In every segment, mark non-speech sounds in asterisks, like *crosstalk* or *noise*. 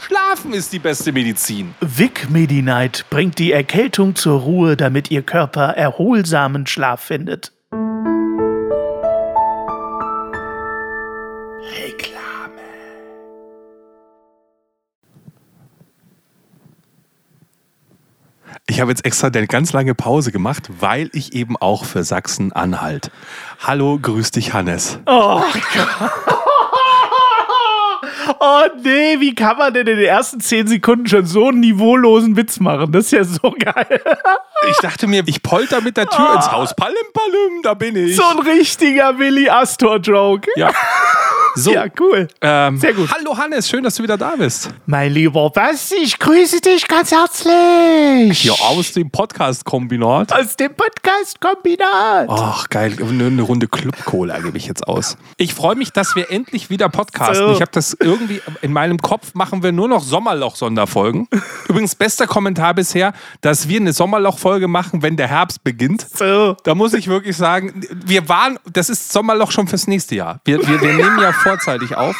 Schlafen ist die beste Medizin. Vic Medi-Night bringt die Erkältung zur Ruhe, damit Ihr Körper erholsamen Schlaf findet. Reklame. Ich habe jetzt extra eine ganz lange Pause gemacht, weil ich eben auch für Sachsen-Anhalt. Hallo, grüß dich, Hannes. Oh Gott. Oh nee, wie kann man denn in den ersten zehn Sekunden schon so einen niveaulosen Witz machen? Das ist ja so geil. Ich dachte mir, ich polter mit der Tür oh. ins Haus. Palim, palim, da bin ich. So ein richtiger Willi Astor-Joke. Ja. So, ja, cool. Ähm, Sehr gut. Hallo Hannes, schön, dass du wieder da bist. Mein lieber Basti, ich grüße dich ganz herzlich. Hier aus dem Podcast-Kombinat. Aus dem Podcast-Kombinat. Ach, geil. Eine Runde Club-Cola gebe ich jetzt aus. Ich freue mich, dass wir endlich wieder podcasten. So. Ich habe das irgendwie in meinem Kopf machen wir nur noch Sommerloch-Sonderfolgen. *laughs* Übrigens, bester Kommentar bisher, dass wir eine Sommerloch-Folge machen, wenn der Herbst beginnt. So. Da muss ich wirklich sagen, wir waren, das ist Sommerloch schon fürs nächste Jahr. Wir, wir, wir *laughs* nehmen ja vorzeitig auf.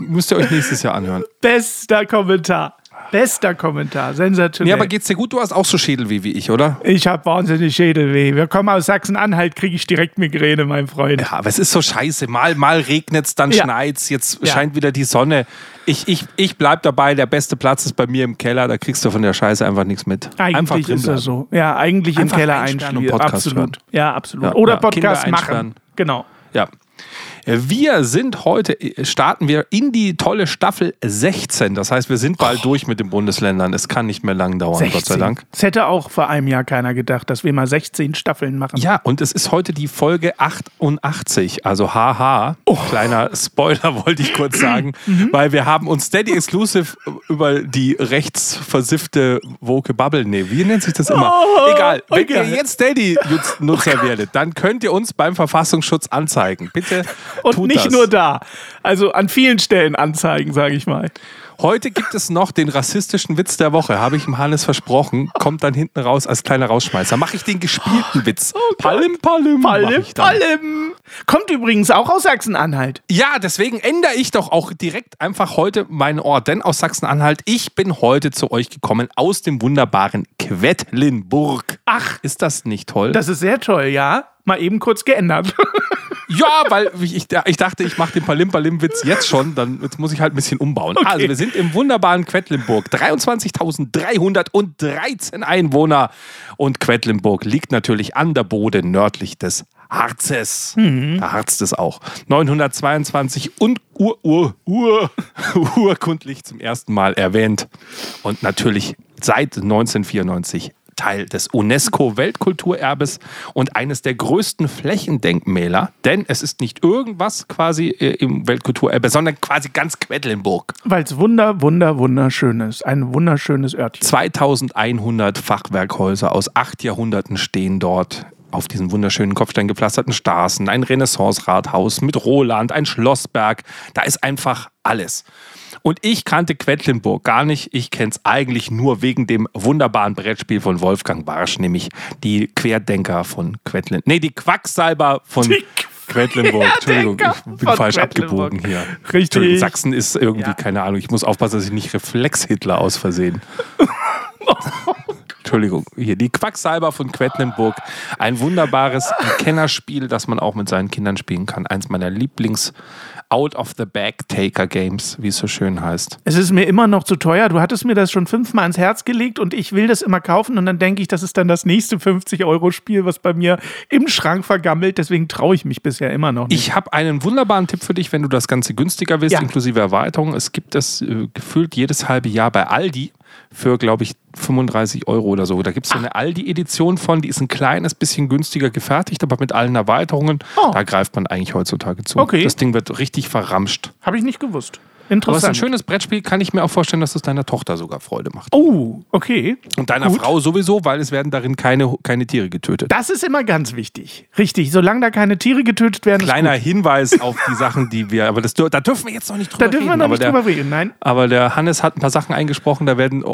Müsst ihr euch nächstes Jahr anhören. Bester Kommentar. Bester Kommentar, sensationell. Ja, aber geht's dir gut? Du hast auch so Schädelweh wie ich, oder? Ich habe wahnsinnig Schädelweh. Wir kommen aus Sachsen-Anhalt, kriege ich direkt Migräne, mein Freund. Ja, aber es ist so scheiße. Mal, mal regnet's, dann ja. schneit's. Jetzt ja. scheint wieder die Sonne. Ich, ich, ich bleib dabei, der beste Platz ist bei mir im Keller, da kriegst du von der Scheiße einfach nichts mit. Eigentlich einfach ist das so. Ja, eigentlich einfach im Keller einschlafen. Absolut. Hören. Ja, absolut. Ja, Oder Podcast machen. Genau. Ja. Wir sind heute, starten wir in die tolle Staffel 16. Das heißt, wir sind bald oh. durch mit den Bundesländern. Es kann nicht mehr lang dauern, 16. Gott sei Dank. Es hätte auch vor einem Jahr keiner gedacht, dass wir mal 16 Staffeln machen. Ja, und es ist heute die Folge 88. Also haha. Oh. Kleiner Spoiler *laughs* wollte ich kurz sagen, *clears throat* mhm. weil wir haben uns Steady Exclusive über die rechtsversiffte Woke Bubble, nee, wie nennt sich das immer? Oh, Egal. Wenn okay. ihr jetzt Steady-Nutzer oh werdet, dann könnt ihr uns beim Verfassungsschutz anzeigen. Bitte und Tut nicht das. nur da. Also an vielen Stellen anzeigen, sage ich mal. Heute gibt es noch den rassistischen Witz der Woche, habe ich dem Hannes versprochen. Kommt dann hinten raus als kleiner Rausschmeißer. Mache ich den gespielten Witz. Oh palim, palim. Palim, palim. Kommt übrigens auch aus Sachsen-Anhalt. Ja, deswegen ändere ich doch auch direkt einfach heute meinen Ort. Denn aus Sachsen-Anhalt, ich bin heute zu euch gekommen aus dem wunderbaren Quedlinburg. Ach. Ist das nicht toll? Das ist sehr toll, ja. Mal eben kurz geändert. *laughs* Ja, weil ich, ich dachte, ich mache den Palim-Palim-Witz jetzt schon, dann jetzt muss ich halt ein bisschen umbauen. Okay. Also, wir sind im wunderbaren Quedlinburg. 23.313 Einwohner. Und Quedlinburg liegt natürlich an der Bode nördlich des Harzes. Mhm. Da harzt es auch. 922 und ur, ur, ur, urkundlich zum ersten Mal erwähnt. Und natürlich seit 1994 Teil des UNESCO-Weltkulturerbes und eines der größten Flächendenkmäler, denn es ist nicht irgendwas quasi äh, im Weltkulturerbe, sondern quasi ganz Quedlinburg. Weil es wunder, wunder, wunderschön ist. Ein wunderschönes Örtchen. 2100 Fachwerkhäuser aus acht Jahrhunderten stehen dort auf diesen wunderschönen kopfsteingepflasterten Straßen, ein Renaissance-Rathaus mit Roland, ein Schlossberg. Da ist einfach alles. Und ich kannte Quedlinburg gar nicht. Ich kenne es eigentlich nur wegen dem wunderbaren Brettspiel von Wolfgang Barsch, nämlich die Querdenker von Quedlin. Nee, die Quacksalber von die Quedlinburg. *laughs* Entschuldigung, ich bin falsch abgebogen hier. Richtig. Sachsen ist irgendwie, ja. keine Ahnung, ich muss aufpassen, dass ich nicht Reflex-Hitler aus Versehen. *laughs* Entschuldigung, hier die Quacksalber von Quedlinburg. Ein wunderbares Kennerspiel, das man auch mit seinen Kindern spielen kann. Eins meiner Lieblings- Out-of-the-Bag-Taker-Games, wie es so schön heißt. Es ist mir immer noch zu teuer. Du hattest mir das schon fünfmal ans Herz gelegt und ich will das immer kaufen und dann denke ich, das ist dann das nächste 50-Euro-Spiel, was bei mir im Schrank vergammelt. Deswegen traue ich mich bisher immer noch nicht. Ich habe einen wunderbaren Tipp für dich, wenn du das Ganze günstiger willst, ja. inklusive Erweiterung. Es gibt das äh, gefühlt jedes halbe Jahr bei Aldi für, glaube ich, 35 Euro oder so. Da gibt es so eine Aldi-Edition von, die ist ein kleines bisschen günstiger gefertigt, aber mit allen Erweiterungen. Oh. Da greift man eigentlich heutzutage zu. Okay. Das Ding wird richtig verramscht. Habe ich nicht gewusst. Aber es ist ein interessant. schönes Brettspiel, kann ich mir auch vorstellen, dass es deiner Tochter sogar Freude macht. Oh, okay. Und deiner Gut. Frau sowieso, weil es werden darin keine, keine Tiere getötet. Das ist immer ganz wichtig. Richtig, solange da keine Tiere getötet werden, Kleiner. Hinweis auf die Sachen, die wir, aber das, da dürfen wir jetzt noch nicht drüber Da dürfen wir reden. noch aber, nicht der, drüber reden, nein. aber der Hannes hat ein paar Sachen eingesprochen, da werden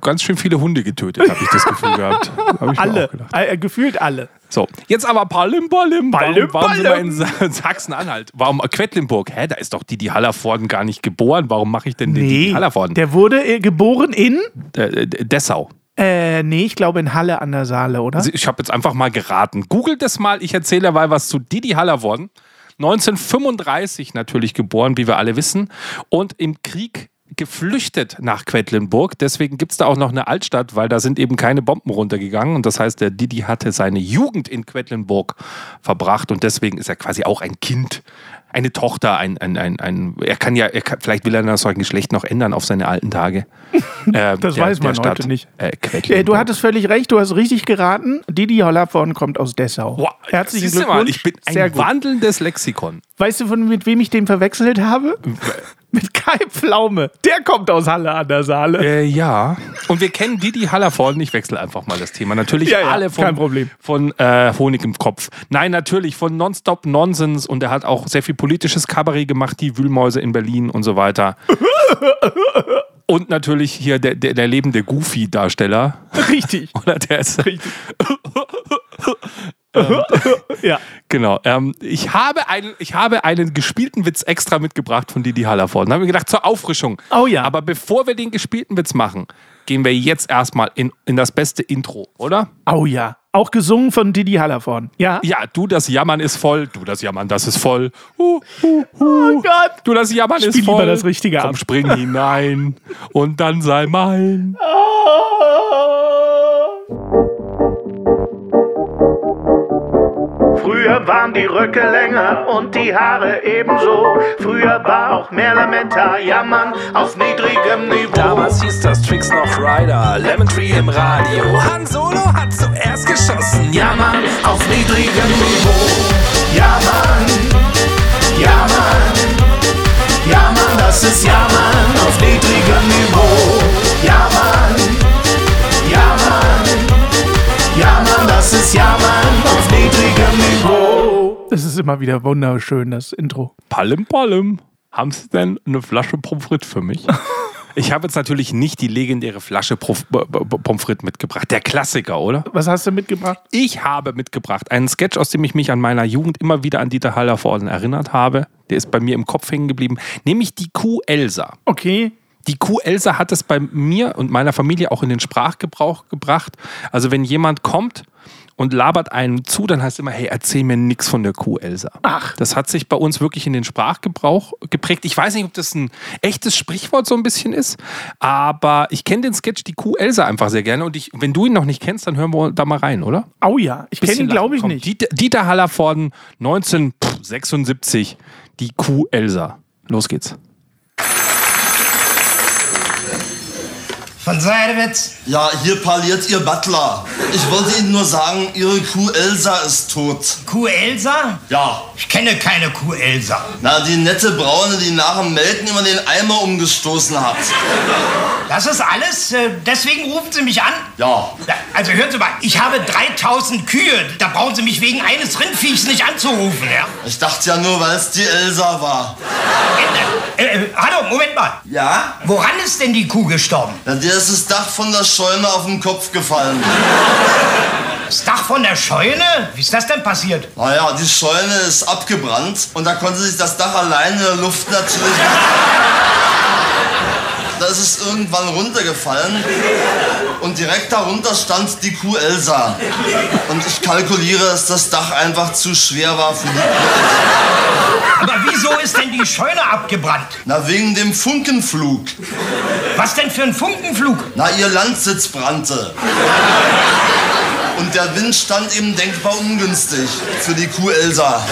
ganz schön viele Hunde getötet, habe ich das Gefühl gehabt. Alle, äh, gefühlt alle. So, jetzt aber Palim, Palim. Palim, warum, warum sind wir Palim. in Sa- *laughs* Sachsen-Anhalt? Warum Quedlinburg? Hä, da ist doch Didi Hallervorden gar nicht geboren. Warum mache ich denn den Didi Nee, Hallervorden? der wurde äh, geboren in, Äh, äh, Dessau. äh, nee, ich glaube in Halle an der Saale, oder? Ich habe jetzt einfach mal geraten. Googelt das mal. Ich erzähle mal was zu Didi Hallervorden. 1935 natürlich geboren, wie wir alle wissen. Und im Krieg geflüchtet nach Quedlinburg. Deswegen gibt es da auch noch eine Altstadt, weil da sind eben keine Bomben runtergegangen. Und das heißt, der Didi hatte seine Jugend in Quedlinburg verbracht. Und deswegen ist er quasi auch ein Kind. Eine Tochter, ein, ein, ein, ein er kann ja, er kann, vielleicht will er das sein Geschlecht noch ändern auf seine alten Tage. *laughs* Äh, Das weiß man heute nicht. Äh, Äh, du hattest völlig recht, du hast richtig geraten. Didi Hollervorn kommt aus Dessau. Boah, Herzlichen Glückwunsch. Mal, ich bin ein wandelndes Lexikon. Weißt du, von mit wem ich den verwechselt habe? Mit Kai Pflaume. Der kommt aus Halle an der Saale. Äh, ja. Und wir kennen Didi Hallervorden. Ich wechsle einfach mal das Thema. Natürlich Ja, ja, alle von, kein Problem. von äh, Honig im Kopf. Nein, natürlich von Nonstop Nonsens. Und er hat auch sehr viel politisches Kabarett gemacht, die Wühlmäuse in Berlin und so weiter. *laughs* Und natürlich hier der, der, der lebende Goofy-Darsteller. Richtig. *laughs* Oder der ist. Richtig. *laughs* *laughs* ja. Genau. Ähm, ich, habe einen, ich habe einen gespielten Witz extra mitgebracht von Didi Hallervorden. Da haben wir gedacht, zur Auffrischung. Oh ja. Aber bevor wir den gespielten Witz machen, gehen wir jetzt erstmal in, in das beste Intro, oder? Oh ja. Auch gesungen von Didi Hallervorn. Ja. Ja, du, das Jammern ist voll. Du, das Jammern, das ist voll. Uh, uh, uh. Oh Gott. Du, das Jammern Spiel ist voll. lieber das Richtige Komm, ab. spring *laughs* hinein und dann sei mein. Früher waren die Röcke länger und die Haare ebenso. Früher war auch mehr Lametta, jammern auf niedrigem Niveau. Damals hieß das Tricks noch Rider, Lemon Tree im Radio. Han Solo hat zuerst geschossen, ja Jammern auf niedrigem Niveau. Jammern, jammern, jammern, das ist Jammern auf niedrigem Niveau. Jammern, jammern, jammern, das ist Jammern Das ist immer wieder wunderschön, das Intro. Palm, Palm. Haben Sie denn eine Flasche Pommes frites für mich? *laughs* Ich habe jetzt natürlich nicht die legendäre Flasche Prof- Pommes frites mitgebracht. Der Klassiker, oder? Was hast du mitgebracht? Ich habe mitgebracht einen Sketch, aus dem ich mich an meiner Jugend immer wieder an Dieter Hallervorden erinnert habe. Der ist bei mir im Kopf hängen geblieben. Nämlich die Kuh Elsa. Okay. Die Kuh Elsa hat es bei mir und meiner Familie auch in den Sprachgebrauch gebracht. Also wenn jemand kommt und labert einem zu, dann heißt immer, hey, erzähl mir nichts von der Kuh Elsa. Ach. Das hat sich bei uns wirklich in den Sprachgebrauch geprägt. Ich weiß nicht, ob das ein echtes Sprichwort so ein bisschen ist, aber ich kenne den Sketch die Kuh Elsa einfach sehr gerne und ich, wenn du ihn noch nicht kennst, dann hören wir da mal rein, oder? Oh ja, ich kenne ihn, glaube ich, lachen. nicht. Komm, Dieter, Dieter Hallervorden, 1976, die Kuh Elsa. Los geht's. Von Seidewitz. Ja, hier parliert Ihr Butler. Ich wollte Ihnen nur sagen, Ihre Kuh Elsa ist tot. Kuh Elsa? Ja. Ich kenne keine Kuh Elsa. Na, die nette Braune, die nach dem Melken immer den Eimer umgestoßen hat. Das ist alles? Äh, Deswegen rufen Sie mich an? Ja. Also hören Sie mal, ich habe 3000 Kühe. Da brauchen Sie mich wegen eines Rindviechs nicht anzurufen, ja? Ich dachte ja nur, weil es die Elsa war. Äh, äh, hallo, Moment mal. Ja? Woran ist denn die Kuh gestorben? Ja, ist das Dach von der Scheune auf den Kopf gefallen. Das Dach von der Scheune? Wie ist das denn passiert? Naja, die Scheune ist abgebrannt und da konnte sich das Dach alleine in der Luft natürlich. Da ist es irgendwann runtergefallen und direkt darunter stand die Kuh Elsa. Und ich kalkuliere, dass das Dach einfach zu schwer war für die Kuh. Aber wieso ist denn die Scheune abgebrannt? Na, wegen dem Funkenflug. Was denn für ein Funkenflug? Na, ihr Landsitz brannte. Und der Wind stand eben denkbar ungünstig für die Kuh Elsa.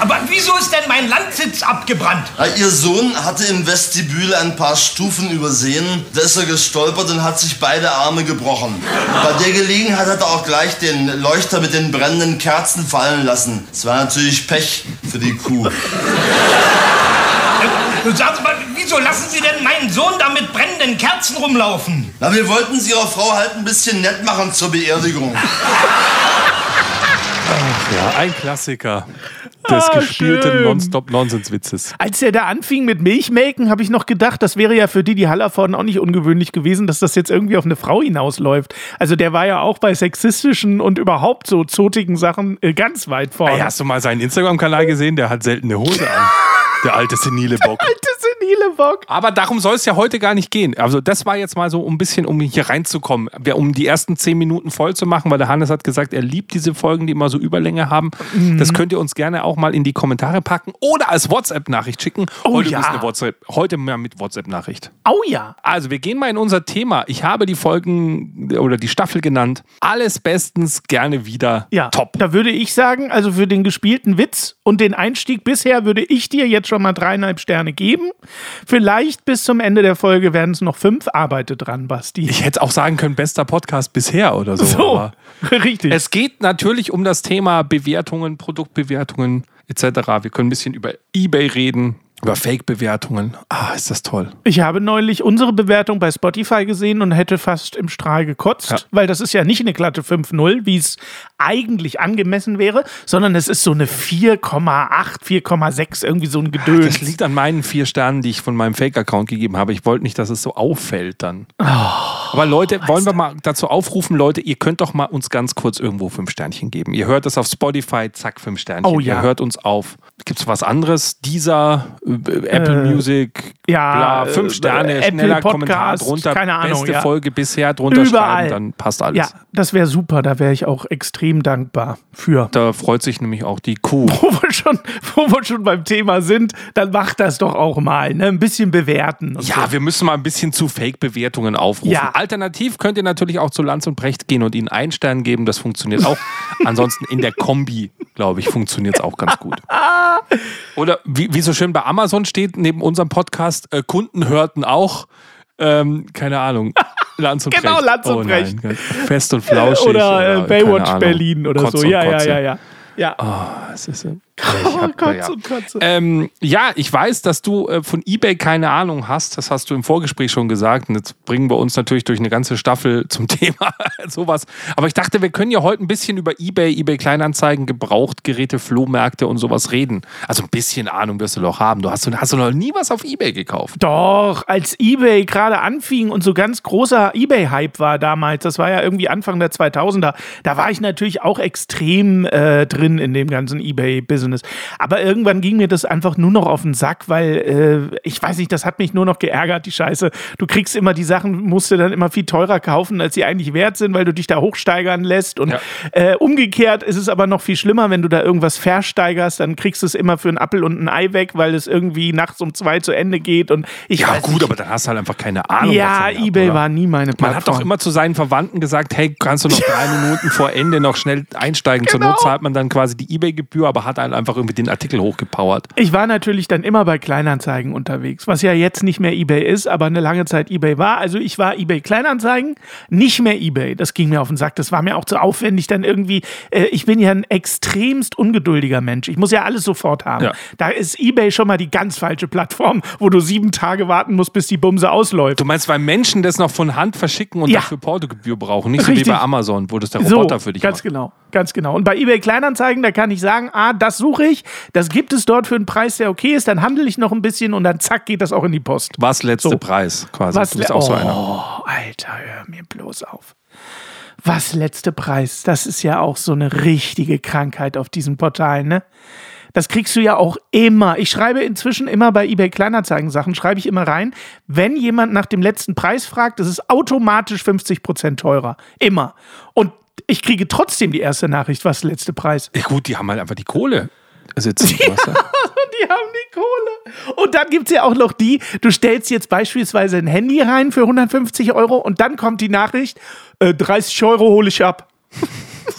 Aber wieso ist denn mein Landsitz abgebrannt? Ja, ihr Sohn hatte im Vestibül ein paar Stufen übersehen. Da ist er gestolpert und hat sich beide Arme gebrochen. Bei der Gelegenheit hat er auch gleich den Leuchter mit den brennenden Kerzen fallen lassen. Es war natürlich Pech für die Kuh. Nun sagen Sie mal, wieso lassen Sie denn meinen Sohn da mit brennenden Kerzen rumlaufen? Na, wir wollten sie Ihrer Frau halt ein bisschen nett machen zur Beerdigung. Ja, ein Klassiker des Ah, gespielten. Nonstop-Nonsens-Witzes. Als er da anfing mit Milchmelken, habe ich noch gedacht, das wäre ja für Didi Hallervorden auch nicht ungewöhnlich gewesen, dass das jetzt irgendwie auf eine Frau hinausläuft. Also der war ja auch bei sexistischen und überhaupt so zotigen Sachen äh, ganz weit vorne. Ey, hast du mal seinen Instagram-Kanal gesehen? Der hat selten eine Hose an. Der alte senile Bock. Alte senile Bock. Aber darum soll es ja heute gar nicht gehen. Also das war jetzt mal so ein bisschen, um hier reinzukommen. Um die ersten zehn Minuten voll zu machen, weil der Hannes hat gesagt, er liebt diese Folgen, die immer so Überlänge haben. Mhm. Das könnt ihr uns gerne auch mal in die Kommentare packen oder als WhatsApp-Nachricht schicken. Oh heute ja. eine WhatsApp, heute mehr mit WhatsApp-Nachricht. Oh ja. Also wir gehen mal in unser Thema. Ich habe die Folgen oder die Staffel genannt. Alles bestens, gerne wieder. Ja, Top. Da würde ich sagen, also für den gespielten Witz und den Einstieg bisher würde ich dir jetzt schon mal dreieinhalb Sterne geben. Vielleicht bis zum Ende der Folge werden es noch fünf. Arbeite dran, Basti. Ich hätte auch sagen können, bester Podcast bisher oder so. so, aber- *laughs* richtig. Es geht natürlich um das Thema Bewertungen, Produktbewertungen etc. Wir können ein bisschen über eBay reden, über Fake-Bewertungen. Ah, ist das toll. Ich habe neulich unsere Bewertung bei Spotify gesehen und hätte fast im Strahl gekotzt, Ja. weil das ist ja nicht eine glatte 5-0, wie es eigentlich angemessen wäre, sondern es ist so eine 4,8, 4,6, irgendwie so ein Gedöns. Das liegt an meinen vier Sternen, die ich von meinem Fake-Account gegeben habe. Ich wollte nicht, dass es so auffällt dann. Oh, Aber Leute, wollen wir mal dazu aufrufen, Leute, ihr könnt doch mal uns ganz kurz irgendwo fünf Sternchen geben. Ihr hört es auf Spotify, zack, fünf Sternchen. Oh ja. Ihr hört uns auf, gibt es was anderes? Dieser, äh, Apple Music, ja, bla, äh, fünf Sterne, Apple schneller Podcast, Kommentar drunter, keine Ahnung, beste ja. Folge bisher drunter Überall. schreiben, dann passt alles. Ja, das wäre super, da wäre ich auch extrem dankbar für. Da freut sich nämlich auch die Kuh. *laughs* Wo wir, schon, wo wir schon beim Thema sind, dann macht das doch auch mal, ne? Ein bisschen bewerten. Ja, wir müssen mal ein bisschen zu Fake-Bewertungen aufrufen. Ja. Alternativ könnt ihr natürlich auch zu Lanz und Brecht gehen und ihnen einen Stern geben. Das funktioniert auch. *laughs* Ansonsten in der Kombi, glaube ich, funktioniert es auch ganz gut. *laughs* Oder wie, wie so schön bei Amazon steht, neben unserem Podcast, äh, Kunden hörten auch, ähm, keine Ahnung, *laughs* Lanz und Genau, Brecht. Lanz und oh, Brecht. Nein, fest und flauschig. Oder, äh, keine Baywatch Berlin oder Kotze so. Ja, ja, ja, ja. Ja. Das ist, äh, Oh, ich hab- Kotze ja. und Kotze. Ähm, ja, ich weiß, dass du äh, von eBay keine Ahnung hast. Das hast du im Vorgespräch schon gesagt. Und jetzt bringen wir uns natürlich durch eine ganze Staffel *laughs* zum Thema *laughs* sowas. Aber ich dachte, wir können ja heute ein bisschen über eBay, eBay Kleinanzeigen, Gebrauchtgeräte, Flohmärkte und sowas reden. Also ein bisschen Ahnung wirst du doch haben. Du hast, hast du noch nie was auf eBay gekauft. Doch, als eBay gerade anfing und so ganz großer eBay-Hype war damals, das war ja irgendwie Anfang der 2000er, da war ich natürlich auch extrem äh, drin in dem ganzen eBay-Business. Aber irgendwann ging mir das einfach nur noch auf den Sack, weil äh, ich weiß nicht, das hat mich nur noch geärgert, die Scheiße. Du kriegst immer die Sachen, musst du dann immer viel teurer kaufen, als sie eigentlich wert sind, weil du dich da hochsteigern lässt. Und Ja. äh, umgekehrt ist es aber noch viel schlimmer, wenn du da irgendwas versteigerst, dann kriegst du es immer für einen Appel und ein Ei weg, weil es irgendwie nachts um zwei zu Ende geht. Und ich Ja, gut, nicht. aber dann hast du halt einfach keine Ahnung. Ja, davon eBay oder? war nie meine Plattform. Man hat doch immer zu seinen Verwandten gesagt, hey, kannst du noch *laughs* drei Minuten vor Ende noch schnell einsteigen? Zur Genau. Not zahlt man dann quasi die eBay-Gebühr, aber hat halt einfach irgendwie den Artikel hochgepowert. Ich war natürlich dann immer bei Kleinanzeigen unterwegs, was ja jetzt nicht mehr eBay ist, aber eine lange Zeit eBay war. Also ich war eBay Kleinanzeigen, nicht mehr eBay. Das ging mir auf den Sack. Das war mir auch zu aufwendig. Dann irgendwie, äh, ich bin ja ein extremst ungeduldiger Mensch. Ich muss ja alles sofort haben. Ja. Da ist eBay schon mal die ganz falsche Plattform, wo du sieben Tage warten musst, bis die Bumse ausläuft. Du meinst, weil Menschen das noch von Hand verschicken und Ja. dafür Portogebühr brauchen, nicht so Richtig. wie bei Amazon, wo das der Roboter für dich ganz macht. genau, ganz genau. Und bei eBay Kleinanzeigen, da kann ich sagen, ah, das suche ich, das gibt es dort für einen Preis, der okay ist, dann handle ich noch ein bisschen und dann zack geht das auch in die Post. Was letzte So. Preis quasi. Was du bist auch so oh, einer. Alter, hör mir bloß auf. Was letzte Preis? Das ist ja auch so eine richtige Krankheit auf diesem Portal, ne? Das kriegst du ja auch immer. Ich schreibe inzwischen immer bei eBay Kleinanzeigen Sachen, schreibe ich immer rein. Wenn jemand nach dem letzten Preis fragt, das ist automatisch 50% teurer. Immer. Und ich kriege trotzdem die erste Nachricht, was der letzte Preis. Ja, gut, die haben halt einfach die Kohle sitzen. *laughs* weißt du? Die haben die Kohle. Und dann gibt es ja auch noch die, du stellst jetzt beispielsweise ein Handy rein für 150 Euro und dann kommt die Nachricht, äh, 30 Euro hole ich ab. *laughs*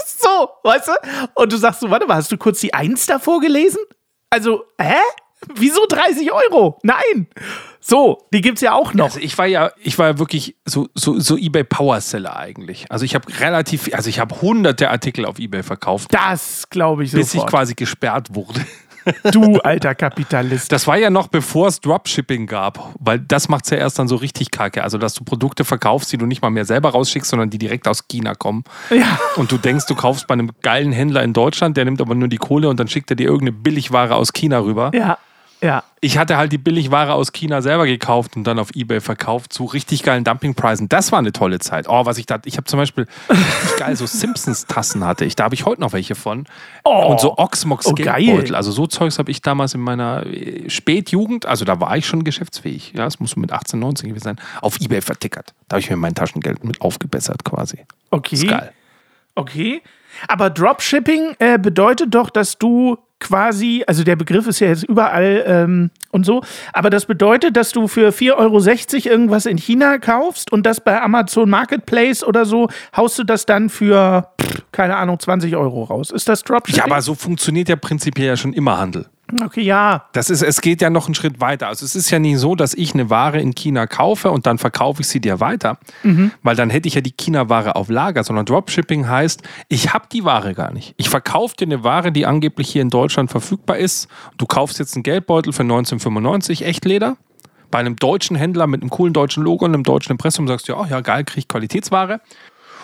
so, weißt du? Und du sagst so, warte mal, hast du kurz die Eins davor gelesen? Also, hä? Wieso 30 Euro? Nein. So, die gibt's ja auch noch. Also ich war ja, ich war ja wirklich so, so, so eBay Powerseller eigentlich. Also ich habe relativ, also ich habe hunderte Artikel auf eBay verkauft, Das glaube ich bis ich quasi gesperrt wurde. *laughs* Du alter Kapitalist. Das war ja noch bevor es Dropshipping gab, weil das macht es ja erst dann so richtig kacke. Also, dass du Produkte verkaufst, die du nicht mal mehr selber rausschickst, sondern die direkt aus China kommen. Ja. Und du denkst, du kaufst bei einem geilen Händler in Deutschland, der nimmt aber nur die Kohle und dann schickt er dir irgendeine Billigware aus China rüber. Ja, ja. Ich hatte halt die Billigware aus China selber gekauft und dann auf Ebay verkauft zu richtig geilen Dumpingpreisen. Das war eine tolle Zeit. Oh, was ich da, ich habe zum Beispiel richtig geil so Simpsons-Tassen hatte ich. Da habe ich heute noch welche von. und so Oxmox Oh. Geldbeutel. Also so Zeugs habe ich damals in meiner äh, Spätjugend, also da war ich schon geschäftsfähig. Ja, es muss so mit 18, 19 gewesen sein. Auf Ebay vertickert. Da habe ich mir mein Taschengeld mit aufgebessert quasi. Okay. Ist geil. Okay. Aber Dropshipping äh, bedeutet doch, dass du quasi, also der Begriff ist ja jetzt überall ähm, und so, aber das bedeutet, dass du für 4,60 Euro irgendwas in China kaufst und das bei Amazon Marketplace oder so, haust du das dann für, keine Ahnung, 20 Euro raus. Ist das Dropshipping? Ja, aber so funktioniert ja prinzipiell ja schon immer Handel. Okay, ja. Das ist, es geht ja noch einen Schritt weiter. Also es ist ja nicht so, dass ich eine Ware in China kaufe und dann verkaufe ich sie dir weiter, weil dann hätte ich ja die China-Ware auf Lager, sondern Dropshipping heißt, ich habe die Ware gar nicht. Ich verkaufe dir eine Ware, die angeblich hier in Deutschland verfügbar ist. Du kaufst jetzt einen Geldbeutel für 1995, Echtleder. Bei einem deutschen Händler mit einem coolen deutschen Logo und einem deutschen Impressum sagst du, ja, ja geil, krieg ich Qualitätsware.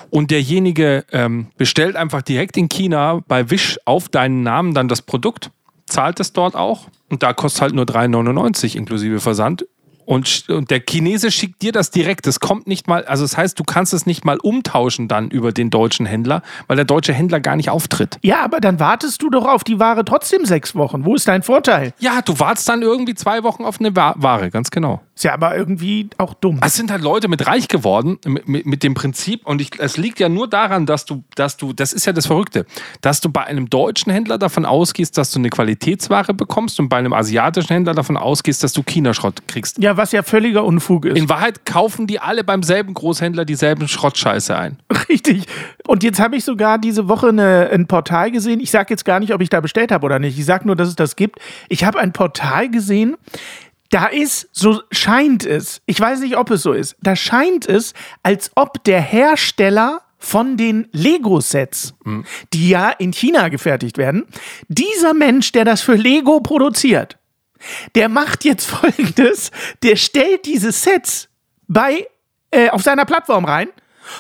Und derjenige ähm, bestellt einfach direkt in China bei Wish auf deinen Namen dann das Produkt, zahlt es dort auch und da kostet halt nur 3,99 inklusive Versand. Und, und der Chinese schickt dir das direkt. Das kommt nicht mal, also das heißt, du kannst es nicht mal umtauschen dann über den deutschen Händler, weil der deutsche Händler gar nicht auftritt. Ja, aber dann wartest du doch auf die Ware trotzdem sechs Wochen. Wo ist dein Vorteil? Ja, du wartest dann irgendwie zwei Wochen auf eine Wa- Ware, ganz genau. Ist ja aber irgendwie auch dumm. Es sind halt Leute mit reich geworden mit, mit, mit dem Prinzip und ich, es liegt ja nur daran, dass du, dass du, das ist ja das Verrückte, dass du bei einem deutschen Händler davon ausgehst, dass du eine Qualitätsware bekommst und bei einem asiatischen Händler davon ausgehst, dass du China-Schrott kriegst. Ja, was ja völliger Unfug ist. In Wahrheit kaufen die alle beim selben Großhändler dieselben Schrottscheiße ein. *laughs* Richtig. Und jetzt habe ich sogar diese Woche eine, ein Portal gesehen. Ich sage jetzt gar nicht, ob ich da bestellt habe oder nicht. Ich sage nur, dass es das gibt. Ich habe ein Portal gesehen. Da ist, so scheint es, ich weiß nicht, ob es so ist, da scheint es, als ob der Hersteller von den Lego-Sets, die ja in China gefertigt werden, dieser Mensch, der das für Lego produziert, der macht jetzt *laughs* folgendes: Der stellt diese Sets bei, äh, auf seiner Plattform rein.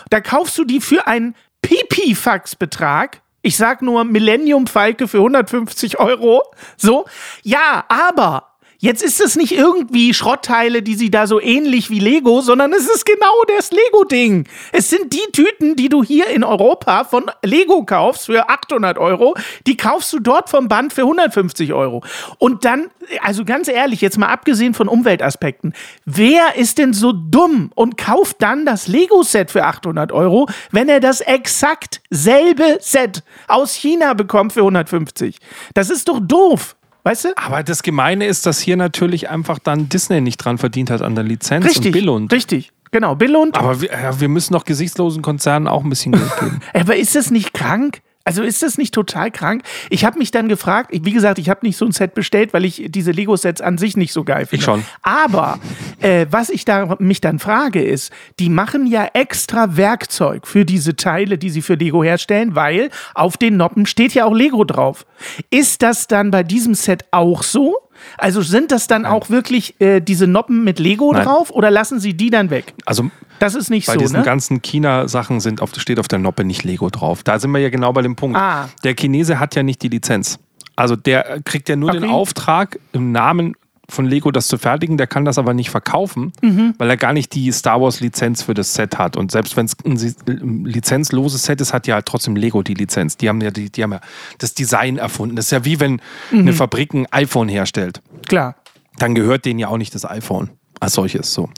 Da kaufst du die für einen Pipifax-Betrag. Ich sag nur Millennium Falke für 150 Euro. So. Ja, aber. Jetzt ist es nicht irgendwie Schrottteile, die sie da so ähnlich wie Lego, sondern es ist genau das Lego-Ding. Es sind die Tüten, die du hier in Europa von Lego kaufst für 800 Euro, die kaufst du dort vom Band für 150 Euro. Und dann, also ganz ehrlich, jetzt mal abgesehen von Umweltaspekten, wer ist denn so dumm und kauft dann das Lego-Set für 800 Euro, wenn er das exakt selbe Set aus China bekommt für 150? Das ist doch doof. Weißt du? Aber das Gemeine ist, dass hier natürlich einfach dann Disney nicht dran verdient hat an der Lizenz und Richtig. Billund. Richtig. Genau. Billund. Aber wir, ja, wir müssen doch gesichtslosen Konzernen auch ein bisschen Geld geben. *laughs* Aber ist das nicht krank? Also ist das nicht total krank? Ich habe mich dann gefragt, ich- wie gesagt, ich habe nicht so ein Set bestellt, weil ich diese Lego-Sets an sich nicht so geil finde. Ich schon. Aber äh, was ich da, mich dann frage ist, die machen ja extra Werkzeug für diese Teile, die sie für Lego herstellen, weil auf den Noppen steht ja auch Lego drauf. Ist das dann bei diesem Set auch so? Also sind das dann auch wirklich äh, diese Noppen mit Lego Nein. drauf oder lassen sie die dann weg? Also Das ist nicht bei so, diesen ne? ganzen China-Sachen sind auf, steht auf der Noppe nicht Lego drauf. Da sind wir ja genau bei dem Punkt. Ah. Der Chinese hat ja nicht die Lizenz. Also der kriegt ja nur den Okay. Auftrag, im Namen von Lego das zu fertigen, der kann das aber nicht verkaufen, Mhm. weil er gar nicht die Star Wars Lizenz für das Set hat. Und selbst wenn es ein ein lizenzloses Set ist, hat ja halt trotzdem Lego die Lizenz. Die haben ja, die, die haben ja das Design erfunden. Das ist ja wie wenn Mhm. eine Fabrik ein iPhone herstellt Klar. dann gehört denen ja auch nicht das iPhone als solches so.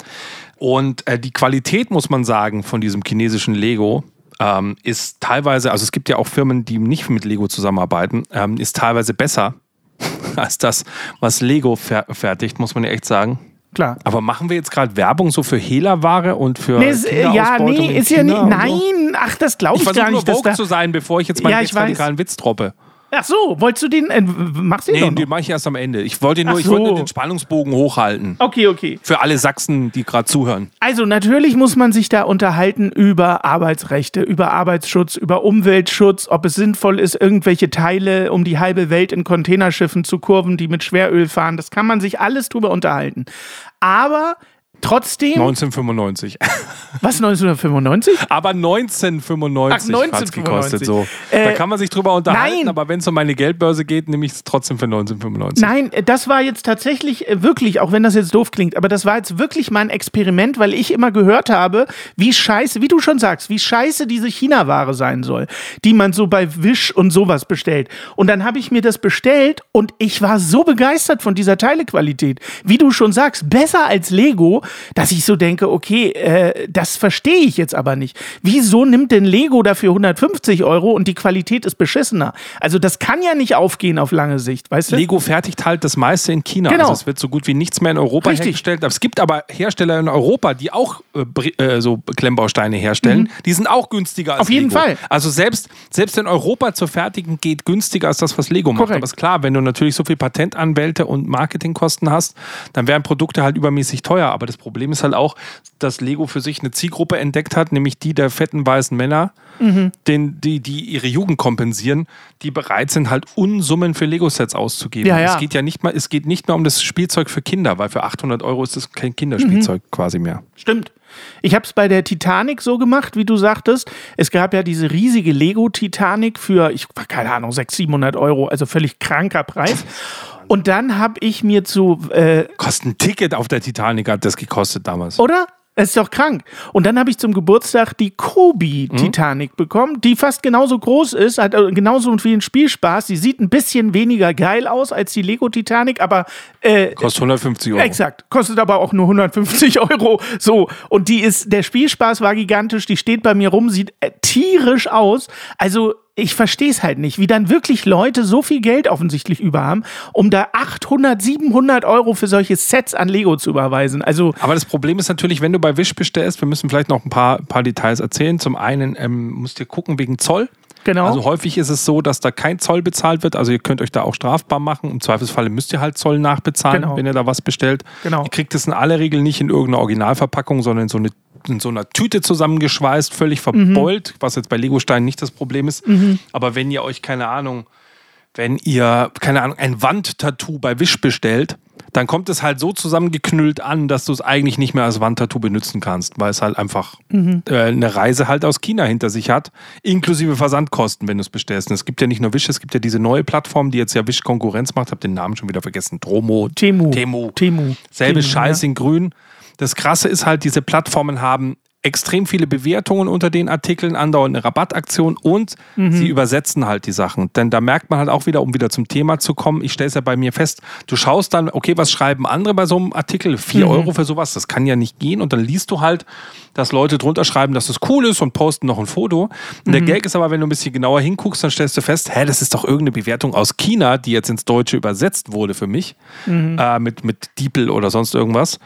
Und äh, die Qualität, muss man sagen, von diesem chinesischen Lego ähm, ist teilweise, also es gibt ja auch Firmen, die nicht mit Lego zusammenarbeiten, ähm, ist teilweise besser *laughs* als das, was Lego fer fertigt, muss man ja echt sagen. Klar. Aber machen wir jetzt gerade Werbung so für Hehlerware und für Nee, ist, äh, ja, nee, ist ja China nicht. und so? Nein, ach, das glaube Ich ich, versuche gar nur nicht. Dass woke da, zu sein, bevor ich jetzt meinen Ja, ich radikalen Witz droppe. Ach so, wolltest du den, äh, machst du den Nee, noch? den mache ich erst am Ende. Ich wollte nur, Ach ich wollte so. nur den Spannungsbogen hochhalten. Okay, okay. Für alle Sachsen, die gerade zuhören. Also natürlich muss man sich da unterhalten über Arbeitsrechte, über Arbeitsschutz, über Umweltschutz, ob es sinnvoll ist, irgendwelche Teile um die halbe Welt in Containerschiffen zu kurven, die mit Schweröl fahren. Das kann man sich alles drüber unterhalten. Aber trotzdem, 1995. was 1995? Aber 1995 Ach, hat's gekostet. So. 1995. da Äh, kann man sich drüber unterhalten, nein. aber wenn es um meine Geldbörse geht, nehme ich es trotzdem für 1995. Nein, das war jetzt tatsächlich äh, wirklich, auch wenn das jetzt doof klingt, aber das war jetzt wirklich mein Experiment, weil ich immer gehört habe, wie scheiße, wie du schon sagst, wie scheiße diese China-Ware sein soll, die man so bei Wish und sowas bestellt. Und dann habe ich mir das bestellt und ich war so begeistert von dieser Teilequalität. Wie du schon sagst, besser als Lego, dass ich so denke, okay, äh, das verstehe ich jetzt aber nicht. Wieso nimmt denn Lego dafür 150 Euro und die Qualität ist beschissener? Also das kann ja nicht aufgehen auf lange Sicht, weißt du? Lego fertigt halt das meiste in China. Genau. Also es wird so gut wie nichts mehr in Europa Richtig. hergestellt. Es gibt aber Hersteller in Europa, die auch äh, äh, so Klemmbausteine herstellen. Die sind auch günstiger als Mhm. Auf jeden Lego. Fall. Also selbst, selbst in Europa zu fertigen geht günstiger als das, was Lego macht. Korrekt. Aber ist klar, wenn du natürlich so viel Patentanwälte und Marketingkosten hast, dann werden Produkte halt übermäßig teuer. Aber das Problem ist halt auch, dass Lego für sich eine Zielgruppe entdeckt hat, nämlich die der fetten weißen Männer, Mhm. den, die, die ihre Jugend kompensieren, die bereit sind, halt Unsummen für Lego-Sets auszugeben. Ja, ja. Es geht ja nicht mal, es geht nicht mehr um das Spielzeug für Kinder, weil für 800 Euro ist das kein Kinderspielzeug Mhm. quasi mehr. Stimmt. Ich habe es bei der Titanic so gemacht, wie du sagtest. Es gab ja diese riesige Lego-Titanic für, ich keine Ahnung, 600, 700 Euro, also völlig kranker Preis. *laughs* Und dann habe ich mir zu, äh, Kostet ein Ticket auf der Titanic hat das gekostet damals. oder? Es ist doch krank. Und dann habe ich zum Geburtstag die Kobi Titanic bekommen, die fast genauso groß ist, hat äh, genauso viel Spielspaß. Sie sieht ein bisschen weniger geil aus als die Lego Titanic, aber äh, Kostet 150 Euro. Exakt. Kostet aber auch nur 150 *laughs* Euro. So. Und die ist, der Spielspaß war gigantisch. Die steht bei mir rum, sieht äh, tierisch aus. Also, ich verstehe es halt nicht, wie dann wirklich Leute so viel Geld offensichtlich über haben, um da 800, 700 Euro für solche Sets an Lego zu überweisen. Also, Aber das Problem ist natürlich, wenn du bei Wish bestellst, wir müssen vielleicht noch ein paar, paar Details erzählen. Zum einen ähm, musst ihr gucken wegen Zoll. Genau. Also häufig ist es so, dass da kein Zoll bezahlt wird. Also ihr könnt euch da auch strafbar machen. Im Zweifelsfalle müsst ihr halt Zoll nachbezahlen, Genau. wenn ihr da was bestellt. Genau. Ihr kriegt es in aller Regel nicht in irgendeiner Originalverpackung, sondern in so, eine, in so einer Tüte zusammengeschweißt, völlig verbeult, was jetzt bei Lego-Steinen nicht das Problem ist. Aber wenn ihr euch, keine Ahnung, wenn ihr, keine Ahnung, ein Wandtattoo bei Wish bestellt, dann kommt es halt so zusammengeknüllt an, dass du es eigentlich nicht mehr als Wandtattoo benutzen kannst, weil es halt einfach äh, eine Reise halt aus China hinter sich hat, inklusive Versandkosten, wenn du es bestellst. Und es gibt ja nicht nur Wish, es gibt ja diese neue Plattform, die jetzt ja Wish Konkurrenz macht, hab den Namen schon wieder vergessen, Dromo, Temu. Temu. Temu. Selbe Temu, Scheiß ja. in grün. Das Krasse ist halt, diese Plattformen haben extrem viele Bewertungen unter den Artikeln, andauernde Rabattaktion und Mhm. sie übersetzen halt die Sachen. Denn da merkt man halt auch wieder, um wieder zum Thema zu kommen, ich stelle es ja bei mir fest, du schaust dann, okay, was schreiben andere bei so einem Artikel? Vier Mhm. Euro für sowas, das kann ja nicht gehen. Und dann liest du halt, dass Leute drunter schreiben, dass das cool ist und posten noch ein Foto. Und der Mhm. Gag ist aber, wenn du ein bisschen genauer hinguckst, dann stellst du fest, hä, das ist doch irgendeine Bewertung aus China, die jetzt ins Deutsche übersetzt wurde für mich, Mhm. äh, mit, mit Diepel oder sonst irgendwas.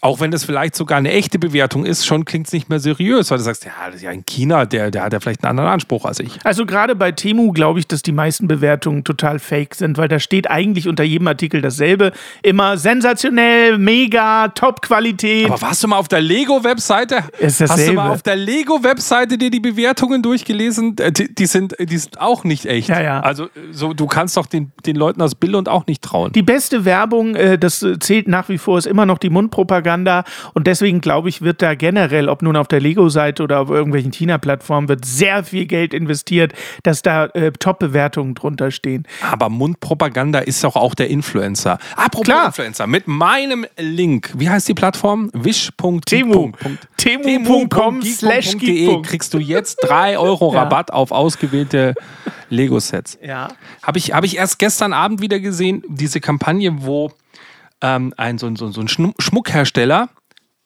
Auch wenn das vielleicht sogar eine echte Bewertung ist, schon klingt es nicht mehr seriös, weil du sagst, ja, das ist ja in China, der, der hat ja vielleicht einen anderen Anspruch als ich. Also gerade bei Temu glaube ich, dass die meisten Bewertungen total fake sind, weil da steht eigentlich unter jedem Artikel dasselbe. Immer sensationell, mega, Top-Qualität. Aber warst du mal auf der Lego-Webseite? Ist Hast du dasselbe. mal auf der Lego-Webseite dir die Bewertungen durchgelesen? Äh, Die, die, sind, die sind auch nicht echt. Ja, ja. Also so, du kannst doch den, den Leuten aus Billund auch nicht trauen. Die beste Werbung, äh, das äh, zählt nach wie vor, ist immer noch die Mundpropaganda. Und deswegen glaube ich, wird da generell, ob nun auf der Lego-Seite oder auf irgendwelchen China-Plattformen, wird sehr viel Geld investiert, dass da äh, Top-Bewertungen drunter stehen. Aber Mundpropaganda ist doch auch der Influencer. Apropos Klar. Influencer, mit meinem Link, wie heißt die Plattform? wish.temu. Temu. Temu.com slash kriegst du jetzt 3 Euro *laughs* Ja. Rabatt auf ausgewählte Lego-Sets. Ja. Habe ich, hab ich erst gestern Abend wieder gesehen, diese Kampagne, wo ähm, ein so, ein- so, so ein Schmuckhersteller,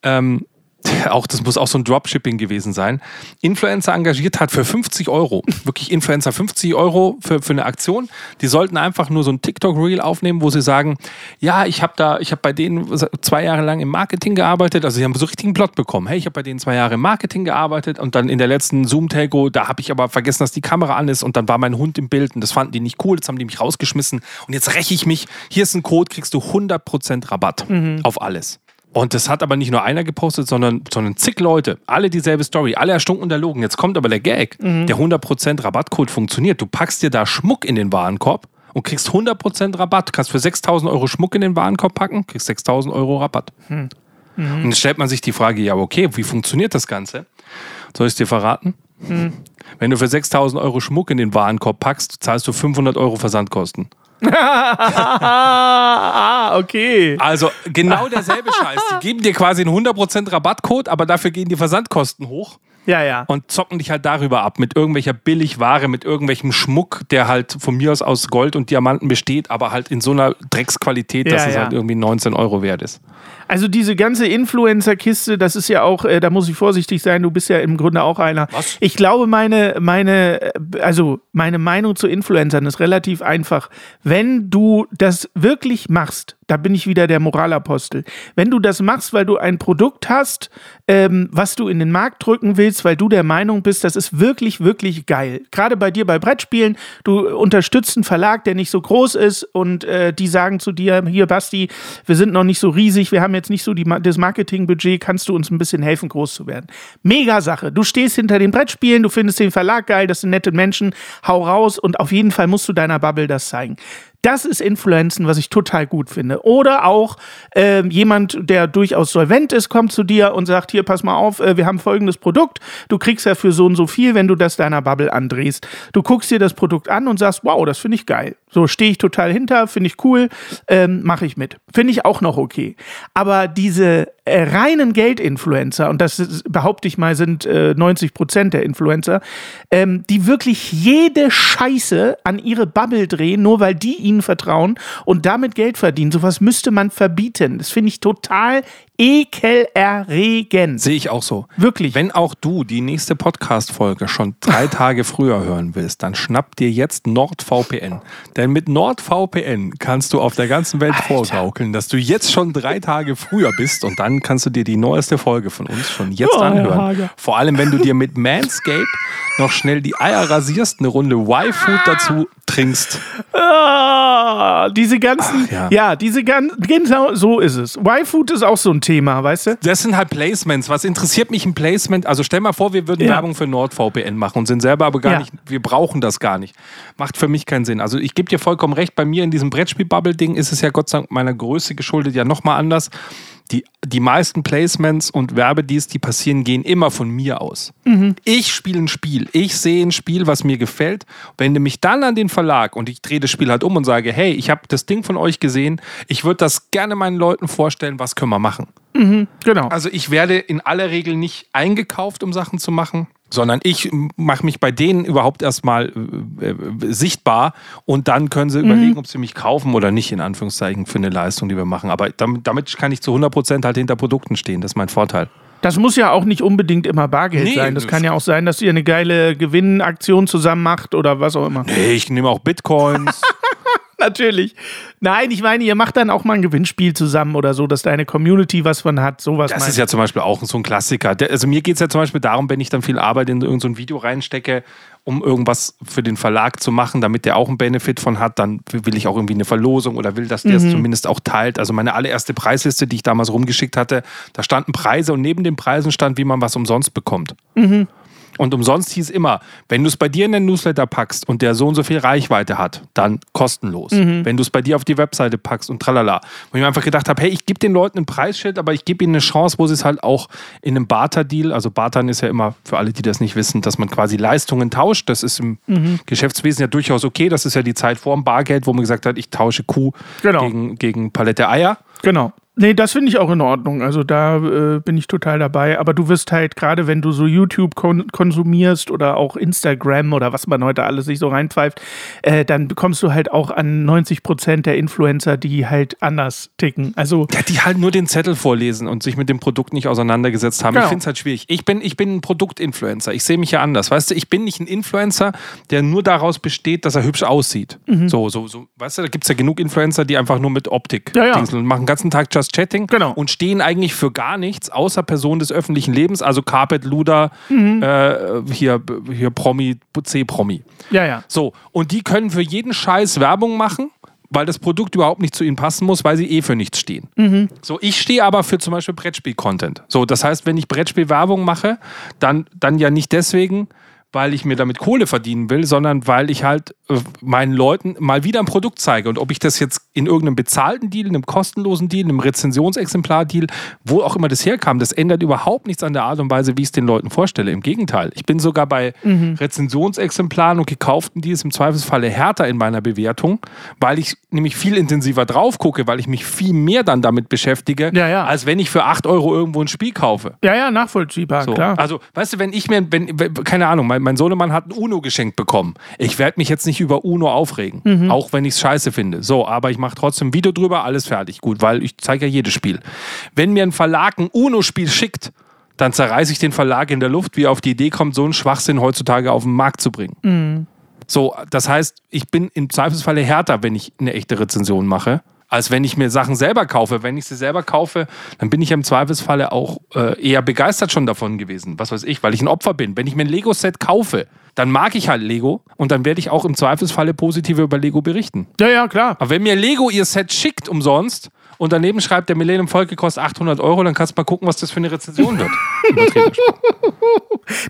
ähm, *laughs* auch, das muss auch so ein Dropshipping gewesen sein, Influencer engagiert hat für 50 Euro. Wirklich Influencer 50 Euro für, für eine Aktion. Die sollten einfach nur so ein TikTok-Reel aufnehmen, wo sie sagen, ja, ich habe da, ich habe bei denen zwei Jahre lang im Marketing gearbeitet. Also sie haben so richtigen Plot bekommen. Hey, ich habe bei denen zwei Jahre im Marketing gearbeitet und dann in der letzten Zoom-Telco, da habe ich aber vergessen, dass die Kamera an ist und dann war mein Hund im Bild und das fanden die nicht cool. Jetzt haben die mich rausgeschmissen und jetzt räche ich mich. Hier ist ein Code, kriegst du 100% Rabatt auf alles. Und das hat aber nicht nur einer gepostet, sondern, sondern zig Leute. Alle dieselbe Story, alle erstunken und erlogen. Jetzt kommt aber der Gag. Der 100% Rabattcode funktioniert. Du packst dir da Schmuck in den Warenkorb und kriegst 100% Rabatt. Du kannst für 6000 Euro Schmuck in den Warenkorb packen, kriegst 6000 Euro Rabatt. Und dann stellt man sich die Frage, ja, okay, wie funktioniert das Ganze? Soll ich es dir verraten? Wenn du für 6000 Euro Schmuck in den Warenkorb packst, zahlst du 500 Euro Versandkosten. Ah, okay. Also genau derselbe Scheiß. Die geben dir quasi einen 100% Rabattcode, aber dafür gehen die Versandkosten hoch Ja, ja. und zocken dich halt darüber ab. Mit irgendwelcher Billigware, mit irgendwelchem Schmuck, der halt von mir aus aus Gold und Diamanten besteht, aber halt in so einer Drecksqualität, dass Ja, es ja. halt irgendwie 19 Euro wert ist. Also diese ganze Influencer-Kiste, das ist ja auch, äh, da muss ich vorsichtig sein, du bist ja im Grunde auch einer. Was? Ich glaube, meine, meine, äh, also meine Meinung zu Influencern ist relativ einfach. Wenn du das wirklich machst, da bin ich wieder der Moralapostel. Wenn du das machst, weil du ein Produkt hast, ähm, was du in den Markt drücken willst, weil du der Meinung bist, das ist wirklich, wirklich geil. Gerade bei dir bei Brettspielen, du unterstützt einen Verlag, der nicht so groß ist und äh, die sagen zu dir, hier Basti, wir sind noch nicht so riesig, wir haben jetzt nicht so die, das Marketingbudget, kannst du uns ein bisschen helfen, groß zu werden. Mega Sache. Du stehst hinter den Brettspielen, du findest den Verlag geil, das sind nette Menschen, hau raus und auf jeden Fall musst du deiner Bubble das zeigen. Das ist Influenzen, was ich total gut finde. Oder auch ähm, jemand, der durchaus solvent ist, kommt zu dir und sagt, hier, pass mal auf, äh, wir haben folgendes Produkt. Du kriegst ja für so und so viel, wenn du das deiner Bubble andrehst. Du guckst dir das Produkt an und sagst, wow, das finde ich geil. So stehe ich total hinter, finde ich cool, ähm, mache ich mit. Finde ich auch noch okay. Aber diese äh, reinen Geldinfluencer, und das ist, behaupte ich mal, sind äh, 90 Prozent der Influencer, ähm, die wirklich jede Scheiße an ihre Bubble drehen, nur weil die ihnen vertrauen und damit Geld verdienen. Sowas müsste man verbieten. Das finde ich total ekelerregend. Sehe ich auch so. Wirklich. Wenn auch du die nächste Podcast-Folge schon drei *laughs* Tage früher hören willst, dann schnapp dir jetzt NordVPN. Denn mit NordVPN kannst du auf der ganzen Welt vorgaukeln, dass du jetzt schon drei Tage früher bist und dann kannst du dir die neueste Folge von uns schon jetzt Oh, anhören. Vor allem, wenn du dir mit Manscape noch schnell die Eier rasierst, eine Runde Y-Food dazu trinkst. Ah, diese ganzen, Ach, ja. ja. diese ganzen, genau so ist es. Y-Food ist auch so ein Thema, weißt du? Das sind halt Placements. Was interessiert mich ein Placement? Also stell mal vor, wir würden Ja. Werbung für NordVPN machen und sind selber aber gar Ja. nicht, wir brauchen das gar nicht. Macht für mich keinen Sinn. Also ich gebe dir vollkommen recht, bei mir in diesem Brettspiel-Bubble-Ding ist es ja Gott sei Dank meiner Größe geschuldet ja nochmal anders. Die, die meisten Placements und Werbedeals, die passieren, gehen immer von mir aus. Ich spiele ein Spiel. Ich sehe ein Spiel, was mir gefällt. Wende mich dann an den Verlag und ich drehe das Spiel halt um und sage, hey, ich habe das Ding von euch gesehen. Ich würde das gerne meinen Leuten vorstellen. Was können wir machen? Genau. Also ich werde in aller Regel nicht eingekauft, um Sachen zu machen, sondern ich mache mich bei denen überhaupt erstmal äh, äh, sichtbar und dann können sie überlegen, ob sie mich kaufen oder nicht, in Anführungszeichen, für eine Leistung, die wir machen. Aber damit, damit kann ich zu 100% halt hinter Produkten stehen. Das ist mein Vorteil. Das muss ja auch nicht unbedingt immer Bargeld Nee, sein. Das das- kann ja auch sein, dass ihr eine geile Gewinnaktion zusammen macht oder was auch immer. Nee, ich nehme auch Bitcoins. *laughs* Natürlich. Nein, ich meine, ihr macht dann auch mal ein Gewinnspiel zusammen oder so, dass deine Community was von hat. Sowas Das ist ja zum Beispiel auch so ein Klassiker. Also mir geht es ja zum Beispiel darum, wenn ich dann viel Arbeit in irgendein so ein Video reinstecke, um irgendwas für den Verlag zu machen, damit der auch einen Benefit von hat, dann will ich auch irgendwie eine Verlosung oder will, dass der es zumindest auch teilt. Also meine allererste Preisliste, die ich damals rumgeschickt hatte, da standen Preise und neben den Preisen stand, wie man was umsonst bekommt. Und umsonst hieß immer, wenn du es bei dir in den Newsletter packst und der so und so viel Reichweite hat, dann kostenlos. Wenn du es bei dir auf die Webseite packst und tralala. Wo ich mir einfach gedacht habe, hey, ich gebe den Leuten ein Preisschild, aber ich gebe ihnen eine Chance, wo sie es halt auch in einem Barter-Deal, also Bartern ist ja immer, für alle, die das nicht wissen, dass man quasi Leistungen tauscht. Das ist im Geschäftswesen ja durchaus okay. Das ist ja die Zeit vor dem Bargeld, wo man gesagt hat, ich tausche Kuh Genau. gegen, gegen Palette Eier. Genau. Nee, das finde ich auch in Ordnung. Also da äh, bin ich total dabei. Aber du wirst halt, gerade wenn du so YouTube kon konsumierst oder auch Instagram oder was man heute alles sich so reinpfeift, äh, dann bekommst du halt auch an 90 Prozent der Influencer, die halt anders ticken. Also Ja, die halt nur den Zettel vorlesen und sich mit dem Produkt nicht auseinandergesetzt haben. Genau. Ich finde es halt schwierig. Ich bin, ich bin ein Produktinfluencer. Ich sehe mich ja anders. Weißt du, ich bin nicht ein Influencer, der nur daraus besteht, dass er hübsch aussieht. So, so, so. Weißt du, da gibt es ja genug Influencer, die einfach nur mit Optik Ja, ja. machen den ganzen Tag Just Chatting Genau. und stehen eigentlich für gar nichts, außer Person des öffentlichen Lebens, also Carpet, Luda, Mhm. äh, hier, hier Promi, C-Promi. ja, ja. So, und die können für jeden Scheiß Werbung machen, weil das Produkt überhaupt nicht zu ihnen passen muss, weil sie eh für nichts stehen. So, ich stehe aber für zum Beispiel Brettspiel-Content. So, das heißt, wenn ich Brettspiel-Werbung mache, dann, dann ja nicht deswegen, weil ich mir damit Kohle verdienen will, sondern weil ich halt äh, meinen Leuten mal wieder ein Produkt zeige. Und ob ich das jetzt in irgendeinem bezahlten Deal, in einem kostenlosen Deal, in einem Rezensionsexemplar-Deal, wo auch immer das herkam, das ändert überhaupt nichts an der Art und Weise, wie ich es den Leuten vorstelle. Im Gegenteil. Ich bin sogar bei Rezensionsexemplaren und gekauften Deals im Zweifelsfalle härter in meiner Bewertung, weil ich nämlich viel intensiver drauf gucke, weil ich mich viel mehr dann damit beschäftige, Ja, ja. als wenn ich für 8 Euro irgendwo ein Spiel kaufe. Ja, ja, nachvollziehbar, So. klar. Also, weißt du, wenn ich mir, wenn, wenn- keine Ahnung, mein, mein Sohnemann hat ein Uno geschenkt bekommen. Ich werde mich jetzt nicht über Uno aufregen, Mhm. auch wenn ich es scheiße finde. So, aber ich mache trotzdem ein Video drüber, alles fertig. Gut, weil ich zeige ja jedes Spiel. Wenn mir ein Verlag ein Uno-Spiel schickt, dann zerreiße ich den Verlag in der Luft, wie er auf die Idee kommt, so einen Schwachsinn heutzutage auf den Markt zu bringen. Mhm. So, das heißt, ich bin im Zweifelsfalle härter, wenn ich eine echte Rezension mache, als wenn ich mir Sachen selber kaufe. Wenn ich sie selber kaufe, dann bin ich im Zweifelsfalle auch äh, eher begeistert schon davon gewesen. Was weiß ich, weil ich ein Opfer bin. Wenn ich mir ein Lego-Set kaufe, dann mag ich halt Lego und dann werde ich auch im Zweifelsfalle positiv über Lego berichten. ja, ja, klar. Aber wenn mir Lego ihr Set schickt umsonst und daneben schreibt, der Millennium Folge kostet 800 Euro, dann kannst du mal gucken, was das für eine Rezension wird. *laughs*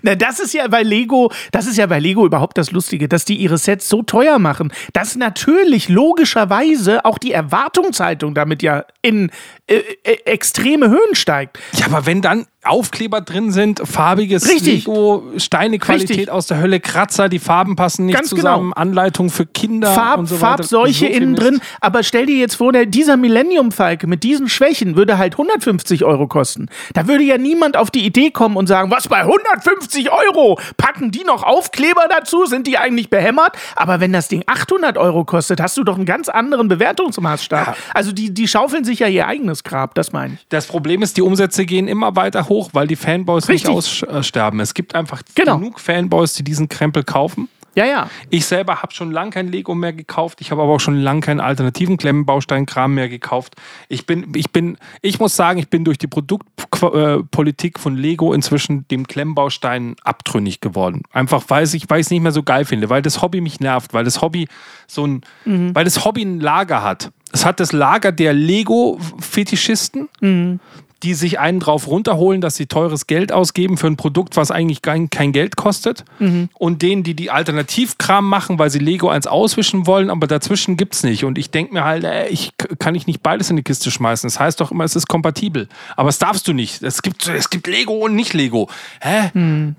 Na, das ist ja bei Lego, das ist ja bei Lego überhaupt das Lustige, dass die ihre Sets so teuer machen, dass natürlich logischerweise auch die Erwartungshaltung damit ja in äh, äh, extreme Höhen steigt. Ja, aber wenn dann Aufkleber drin sind, farbiges Richtig. Lego, Steinequalität Richtig. aus der Hölle, Kratzer, die Farben passen nicht Ganz zusammen, genau. Anleitung für Kinder Farb, und so weiter. Farbseuche So innen drin. Aber stell dir jetzt vor, der, dieser Millennium-Falke mit diesen Schwächen würde halt 150 Euro kosten. Da würde ja niemand auf die Idee kommen und sagen, was bei 150 Euro? Packen die noch Aufkleber dazu? Sind die eigentlich behämmert? Aber wenn das Ding 800 Euro kostet, hast du doch einen ganz anderen Bewertungsmaßstab. Ja. Also die, die schaufeln sich ja ihr eigenes Grab, das meine ich. Das Problem ist, die Umsätze gehen immer weiter hoch, weil die Fanboys Richtig. nicht aussterben. Es gibt einfach Genau. genug Fanboys, die diesen Krempel kaufen. Ja, ja. Ich selber habe schon lange kein Lego mehr gekauft. Ich habe aber auch schon lange keinen alternativen Klemmenbausteinkram mehr gekauft. Ich bin, ich bin, ich muss sagen, ich bin durch die Produktpolitik von Lego inzwischen dem Klemmbaustein abtrünnig geworden. Einfach weil ich, es nicht mehr so geil finde, weil das Hobby mich nervt, weil das Hobby so ein, weil das Hobby ein Lager hat. Es hat das Lager der Lego-Fetischisten die sich einen drauf runterholen, dass sie teures Geld ausgeben für ein Produkt, was eigentlich kein, kein Geld kostet. Und denen, die die Alternativkram machen, weil sie Lego eins auswischen wollen, aber dazwischen gibt es nicht. Und ich denke mir halt, äh, ich kann ich nicht beides in die Kiste schmeißen. Das heißt doch immer, es ist kompatibel. Aber das darfst du nicht. Es gibt, es gibt Lego und nicht Lego. Hä?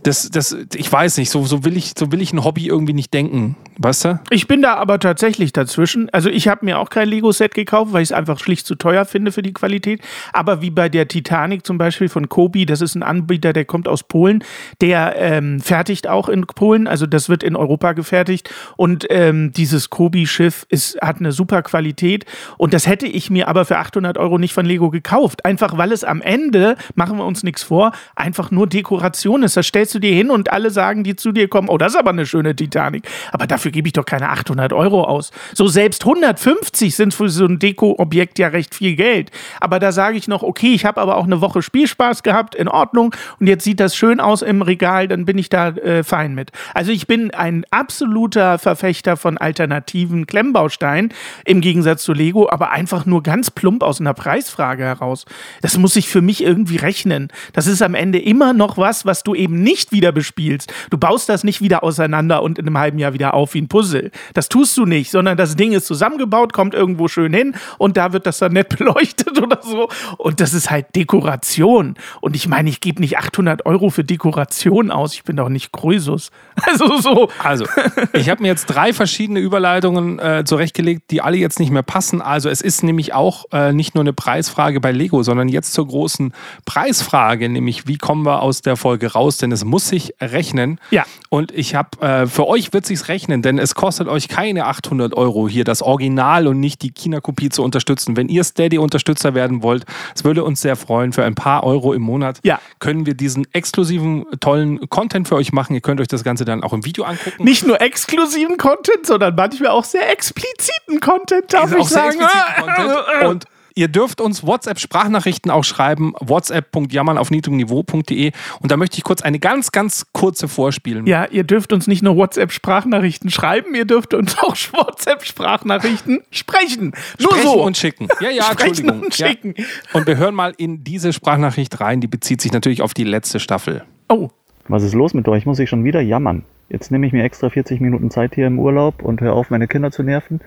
Das, das, ich weiß nicht, so, so, will ich, so will ich ein Hobby irgendwie nicht denken. Weißt du? Ich bin da aber tatsächlich dazwischen. Also ich habe mir auch kein Lego-Set gekauft, weil ich es einfach schlicht zu teuer finde für die Qualität. Aber wie bei der Titanic zum Beispiel von Kobi, das ist ein Anbieter, der kommt aus Polen, der ähm, fertigt auch in Polen, also das wird in Europa gefertigt. Und ähm, dieses Kobi-Schiff hat eine super Qualität. Und das hätte ich mir aber für 800 Euro nicht von Lego gekauft. Einfach weil es am Ende, machen wir uns nichts vor, einfach nur Dekoration ist. Das stellst du dir hin und alle sagen, die zu dir kommen, oh, das ist aber eine schöne Titanic. Aber dafür gebe ich doch keine 800 Euro aus. So selbst 150 sind für so ein Deko-Objekt ja recht viel Geld. Aber da sage ich noch, okay, ich habe aber auch eine Woche Spielspaß gehabt, in Ordnung. Und jetzt sieht das schön aus im Regal, dann bin ich da äh, fein mit. Also ich bin ein absoluter Verfechter von alternativen Klemmbausteinen, im Gegensatz zu Lego, aber einfach nur ganz plump aus einer Preisfrage heraus. Das muss sich für mich irgendwie rechnen. Das ist am Ende immer noch was, was du eben nicht wieder bespielst. Du baust das nicht wieder auseinander und in einem halben Jahr wieder auf wie ein Puzzle. Das tust du nicht, sondern das Ding ist zusammengebaut, kommt irgendwo schön hin und da wird das dann nett *laughs* beleuchtet oder so. Und das ist halt Dekoration. Und ich meine, ich gebe nicht 800 Euro für Dekoration aus. Ich bin doch nicht Krösus. *laughs* Also so. Also, ich habe mir jetzt drei verschiedene Überleitungen äh, zurechtgelegt, die alle jetzt nicht mehr passen. Also, es ist nämlich auch äh, nicht nur eine Preisfrage bei Lego, sondern jetzt zur großen Preisfrage, nämlich wie kommen wir aus der Folge raus? Denn es muss sich rechnen. Ja. Und ich habe, äh, für euch wird sich's rechnen, denn es kostet euch keine 800 Euro hier das Original und nicht die China-Kopie zu unterstützen. Wenn ihr Steady-Unterstützer werden wollt, es würde uns sehr freuen. Für ein paar Euro im Monat Ja. können wir diesen exklusiven, tollen Content für euch machen. Ihr könnt euch das Ganze dann auch im Video angucken. Nicht nur exklusiven Content, sondern manchmal auch sehr expliziten Content, darf ich auch sehr sagen. expliziten Content. *laughs* Und ihr dürft uns WhatsApp-Sprachnachrichten auch schreiben. WhatsApp.jammern auf niedrigniveau.de. Und da möchte ich kurz eine ganz, ganz kurze vorspielen. Ja, ihr dürft uns nicht nur WhatsApp-Sprachnachrichten schreiben, ihr dürft uns auch *laughs* WhatsApp-Sprachnachrichten sprechen. Nur Sprechen so. und schicken. Ja, ja, Sprechen Entschuldigung. und Ja. schicken. Und wir hören mal in diese Sprachnachricht rein. Die bezieht sich natürlich auf die letzte Staffel. Oh, Was ist los mit euch? Muss ich schon wieder jammern? Jetzt nehme ich mir extra 40 Minuten Zeit hier im Urlaub und höre auf, meine Kinder zu nerven.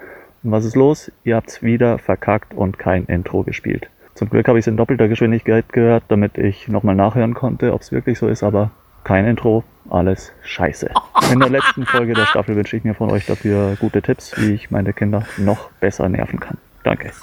Und was ist los? Ihr habt's wieder verkackt und kein Intro gespielt. Zum Glück habe ich es in doppelter Geschwindigkeit gehört, damit ich nochmal nachhören konnte, ob es wirklich so ist, aber kein Intro, alles scheiße. In der letzten Folge der Staffel wünsche ich mir von euch dafür gute Tipps, wie ich meine Kinder noch besser nerven kann. Danke. *laughs*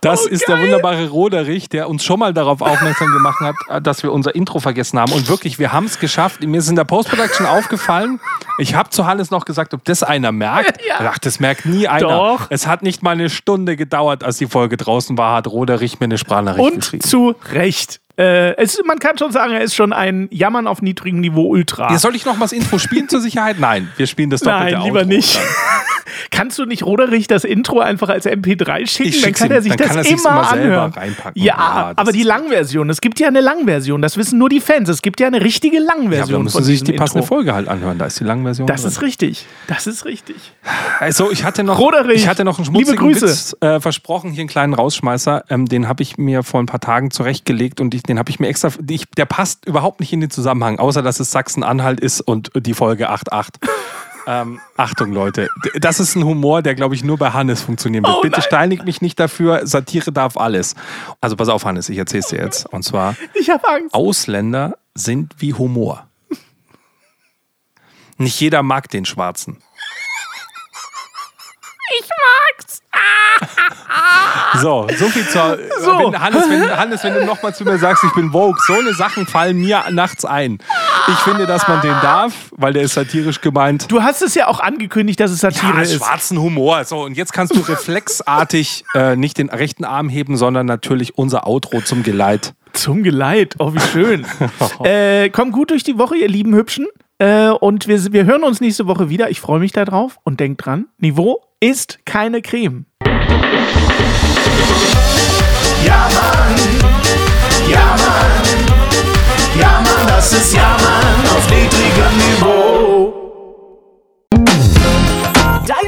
Das Oh, ist der wunderbare Roderich, der uns schon mal darauf aufmerksam gemacht hat, dass wir unser Intro vergessen haben. Und wirklich, wir haben es geschafft. Mir ist in der Post-Production aufgefallen. Ich habe zu Hannes noch gesagt, ob das einer merkt. *laughs* Ja. Ach, das merkt nie einer. Doch. Es hat nicht mal eine Stunde gedauert, als die Folge draußen war, hat Roderich mir eine Sprachnachricht und geschrieben. zu Recht. Äh, es, man kann schon sagen, er ist schon ein Jammern auf niedrigem Niveau Ultra. Ja, soll ich noch mal das Intro spielen zur Sicherheit? Nein, wir spielen das doppelte Nein, lieber Outro nicht. dann. *laughs* Kannst du nicht Roderich das Intro einfach als MP3 schicken? Ich dann kann ihm. er sich das er immer immer selber anhören. reinpacken. Ja, Ja, aber die Langversion. Es gibt ja eine Langversion. Das wissen nur die Fans. Es gibt ja eine richtige Ja, aber Langversion da müssen Sie sich die passende Intro. Folge halt anhören. Da ist die Langversion. Das drin. ist richtig. Das ist richtig. Also ich hatte noch, Roderich, ich hatte noch einen schmutzigen. Witz äh, versprochen, hier einen kleinen Rausschmeißer. Ähm, den habe ich mir vor ein paar Tagen zurechtgelegt und ich, den habe ich mir extra. Ich, der passt überhaupt nicht in den Zusammenhang, außer dass es Sachsen-Anhalt ist und die Folge 8.8. ähm, Achtung, Leute. Das ist ein Humor, der, glaube ich, nur bei Hannes funktionieren wird. Oh, Bitte nein. steinigt mich nicht dafür. Satire darf alles. Also pass auf, Hannes, ich erzähle es dir jetzt. Und zwar. Ausländer sind wie Humor. Nicht jeder mag den Schwarzen. Ich mag's. So, so viel zur. So. Wenn, Hannes, wenn, Hannes, wenn du nochmal zu mir sagst, ich bin woke, so eine Sachen fallen mir nachts ein. Ich finde, dass man den darf, weil der ist satirisch gemeint. Du hast es ja auch angekündigt, dass es Satire Ja, ist. schwarzen Humor. So, und jetzt kannst du reflexartig äh, nicht den rechten Arm heben, sondern natürlich unser Outro zum Geleit. Zum Geleit. Oh, wie schön. *laughs* äh, kommt gut durch die Woche, ihr lieben Hübschen. Äh, und wir, wir hören uns nächste Woche wieder. Ich freue mich darauf. Und denkt dran, Niveau ist keine Creme. Ja, Mann. Ja, Mann. Ja, Mann, das ist Ja, Mann auf niedrigem Niveau.